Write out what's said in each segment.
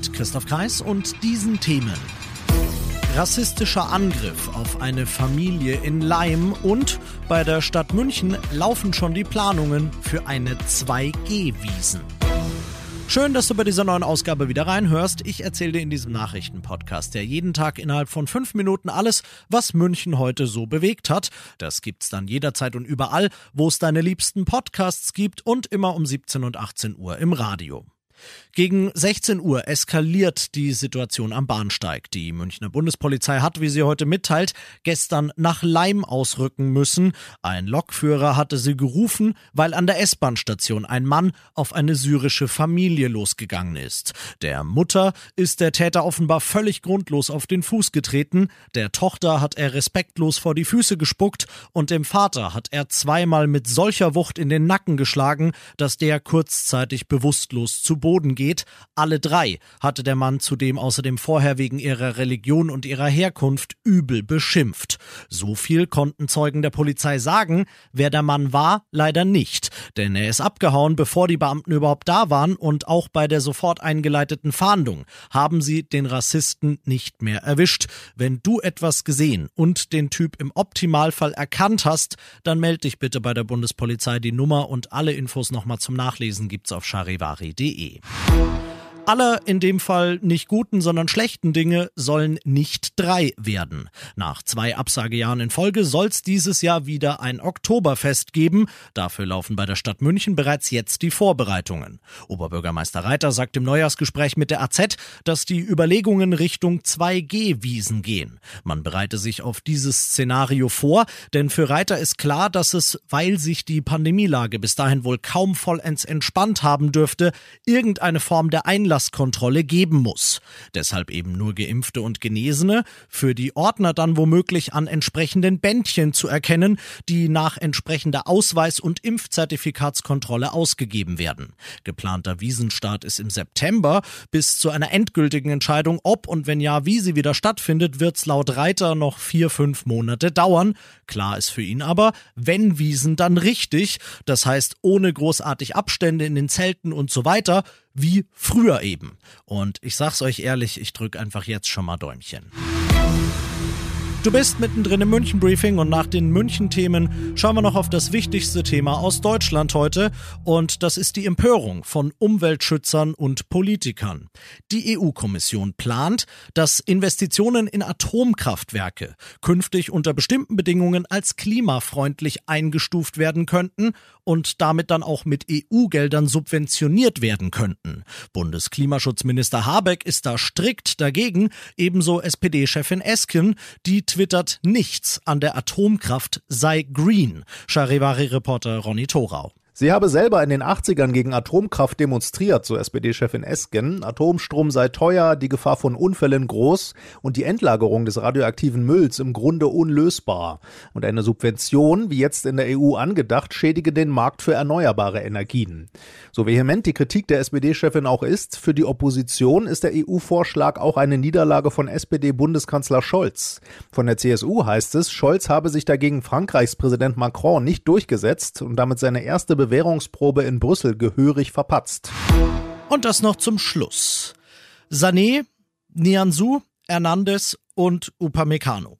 Mit Christoph Kreis und diesen Themen. Rassistischer Angriff auf eine Familie in Leim und bei der Stadt München laufen schon die Planungen für eine 2G-Wiesen. Schön, dass du bei dieser neuen Ausgabe wieder reinhörst. Ich erzähle dir in diesem Nachrichtenpodcast, der jeden Tag innerhalb von fünf Minuten alles, was München heute so bewegt hat. Das gibt's dann jederzeit und überall, wo es deine liebsten Podcasts gibt und immer um 17 und 18 Uhr im Radio. Gegen 16 Uhr eskaliert die Situation am Bahnsteig. Die Münchner Bundespolizei hat, wie sie heute mitteilt, gestern nach Leim ausrücken müssen. Ein Lokführer hatte sie gerufen, weil an der S-Bahn-Station ein Mann auf eine syrische Familie losgegangen ist. Der Mutter ist der Täter offenbar völlig grundlos auf den Fuß getreten, der Tochter hat er respektlos vor die Füße gespuckt und dem Vater hat er zweimal mit solcher Wucht in den Nacken geschlagen, dass der kurzzeitig bewusstlos zu Boden Boden geht. Alle drei hatte der Mann zudem außerdem vorher wegen ihrer Religion und ihrer Herkunft übel beschimpft. So viel konnten Zeugen der Polizei sagen. Wer der Mann war, leider nicht. Denn er ist abgehauen, bevor die Beamten überhaupt da waren und auch bei der sofort eingeleiteten Fahndung haben sie den Rassisten nicht mehr erwischt. Wenn du etwas gesehen und den Typ im Optimalfall erkannt hast, dann melde dich bitte bei der Bundespolizei. Die Nummer und alle Infos nochmal zum Nachlesen gibt's auf charivari.de. team. Alle in dem Fall nicht guten, sondern schlechten Dinge sollen nicht drei werden. Nach zwei Absagejahren in Folge soll es dieses Jahr wieder ein Oktoberfest geben. Dafür laufen bei der Stadt München bereits jetzt die Vorbereitungen. Oberbürgermeister Reiter sagt im Neujahrsgespräch mit der AZ, dass die Überlegungen Richtung 2G-Wiesen gehen. Man bereite sich auf dieses Szenario vor, denn für Reiter ist klar, dass es, weil sich die Pandemielage bis dahin wohl kaum vollends entspannt haben dürfte, irgendeine Form der Einlassung Einlasskontrolle geben muss. Deshalb eben nur Geimpfte und Genesene, für die Ordner dann womöglich an entsprechenden Bändchen zu erkennen, die nach entsprechender Ausweis- und Impfzertifikatskontrolle ausgegeben werden. Geplanter Wiesenstart ist im September. Bis zu einer endgültigen Entscheidung, ob und wenn ja, wie sie wieder stattfindet, wird es laut Reiter noch vier, fünf Monate dauern. Klar ist für ihn aber, wenn Wiesen, dann richtig. Das heißt, ohne großartig Abstände in den Zelten und so weiter, wie früher eben. Und ich sag's euch ehrlich, ich drück einfach jetzt schon mal Däumchen. Du bist mittendrin im München-Briefing und nach den München-Themen schauen wir noch auf das wichtigste Thema aus Deutschland heute und das ist die Empörung von Umweltschützern und Politikern. Die EU-Kommission plant, dass Investitionen in Atomkraftwerke künftig unter bestimmten Bedingungen als klimafreundlich eingestuft werden könnten und damit dann auch mit EU-Geldern subventioniert werden könnten. Bundesklimaschutzminister Habeck ist da strikt dagegen, ebenso SPD-Chefin Esken, die twittert, nichts an der Atomkraft sei green. Charivari-Reporter Ronny Thorau. Sie habe selber in den 80ern gegen Atomkraft demonstriert, so SPD-Chefin Esken. Atomstrom sei teuer, die Gefahr von Unfällen groß und die Endlagerung des radioaktiven Mülls im Grunde unlösbar. Und eine Subvention, wie jetzt in der EU angedacht, schädige den Markt für erneuerbare Energien. So vehement die Kritik der SPD-Chefin auch ist, für die Opposition ist der EU-Vorschlag auch eine Niederlage von SPD-Bundeskanzler Scholz. Von der CSU heißt es, Scholz habe sich dagegen Frankreichs Präsident Macron nicht durchgesetzt und damit seine erste Bewegung Bewährungsprobe in Brüssel gehörig verpatzt. Und das noch zum Schluss. Sané, Nianzou, Hernandez und Upamecano.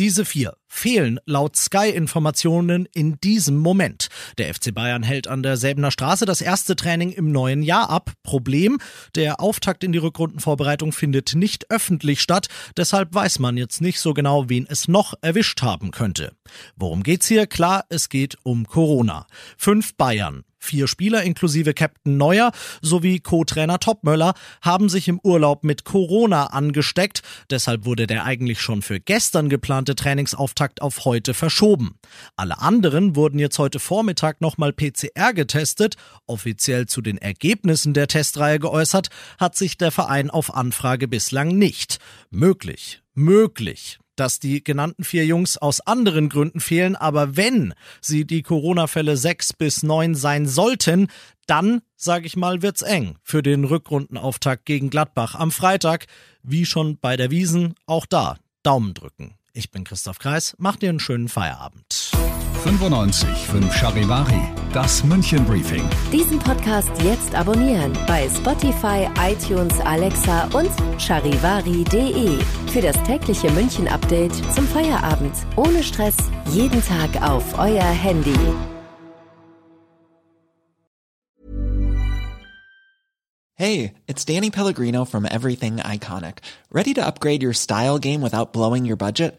Diese vier fehlen laut Sky-Informationen in diesem Moment. Der FC Bayern hält an der Säbener Straße das erste Training im neuen Jahr ab. Problem, der Auftakt in die Rückrundenvorbereitung findet nicht öffentlich statt, deshalb weiß man jetzt nicht so genau, wen es noch erwischt haben könnte. Worum geht's hier? Klar, es geht um Corona. Fünf Bayern, Vier Spieler inklusive Captain Neuer sowie Co-Trainer Topmöller haben sich im Urlaub mit Corona angesteckt. Deshalb wurde der eigentlich schon für gestern geplante Trainingsauftakt auf heute verschoben. Alle anderen wurden jetzt heute Vormittag nochmal PCR getestet. Offiziell zu den Ergebnissen der Testreihe geäußert hat sich der Verein auf Anfrage bislang nicht. Möglich, möglich dass die genannten vier Jungs aus anderen Gründen fehlen, aber wenn sie die Corona-Fälle sechs bis neun sein sollten, dann, sage ich mal, wird's eng für den Rückrundenauftakt gegen Gladbach am Freitag, wie schon bei der Wiesen, auch da Daumen drücken. Ich bin Christoph Kreis, macht dir einen schönen Feierabend. 95 5 Charivari, das München Briefing. Diesen Podcast jetzt abonnieren bei Spotify, iTunes, Alexa und charivari.de. Für das tägliche München Update zum Feierabend. Ohne Stress, jeden Tag auf euer Handy. Hey, it's Danny Pellegrino from Everything Iconic. Ready to upgrade your style game without blowing your budget?